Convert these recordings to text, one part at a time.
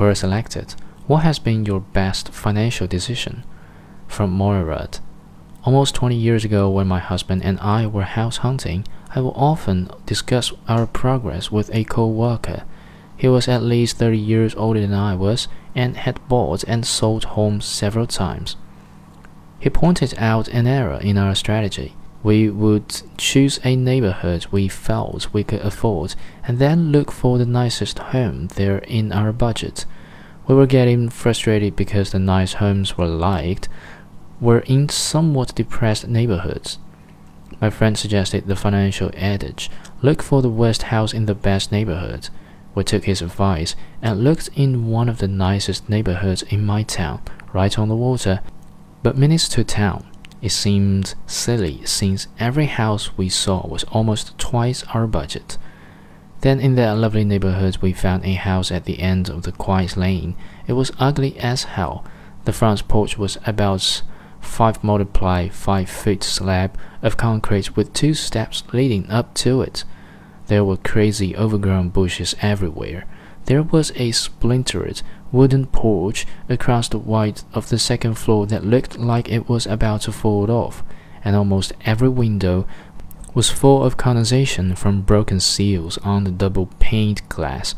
Query selected. What has been your best financial decision? From Moirad. Almost 20 years ago, when my husband and I were house hunting, I would often discuss our progress with a co worker. He was at least 30 years older than I was and had bought and sold homes several times. He pointed out an error in our strategy. We would choose a neighborhood we felt we could afford and then look for the nicest home there in our budget. We were getting frustrated because the nice homes we liked were in somewhat depressed neighborhoods. My friend suggested the financial adage look for the worst house in the best neighborhood. We took his advice and looked in one of the nicest neighborhoods in my town, right on the water. But minutes to town, it seemed silly since every house we saw was almost twice our budget. Then in that lovely neighborhood we found a house at the end of the quiet lane. It was ugly as hell. The front porch was about five multiply five foot slab of concrete with two steps leading up to it. There were crazy overgrown bushes everywhere. There was a splintered wooden porch across the width of the second floor that looked like it was about to fall off, and almost every window was full of condensation from broken seals on the double paned glass.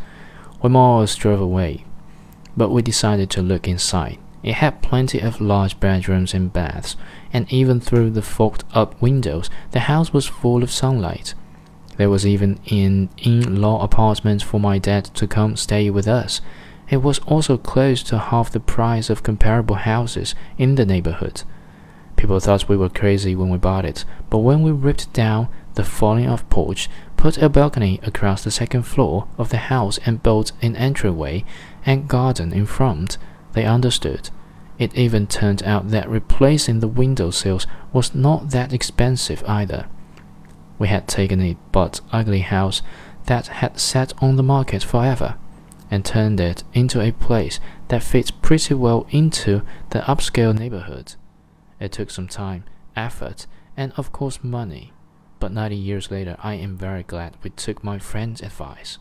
We more drove away, but we decided to look inside. It had plenty of large bedrooms and baths, and even through the fogged up windows, the house was full of sunlight. There was even an in law apartment for my dad to come stay with us. It was also close to half the price of comparable houses in the neighborhood. People thought we were crazy when we bought it, but when we ripped down the falling off porch, put a balcony across the second floor of the house, and built an entryway and garden in front, they understood. It even turned out that replacing the window sills was not that expensive either. We had taken a but ugly house that had sat on the market forever and turned it into a place that fits pretty well into the upscale neighborhood. It took some time, effort, and of course money, but 90 years later I am very glad we took my friend's advice.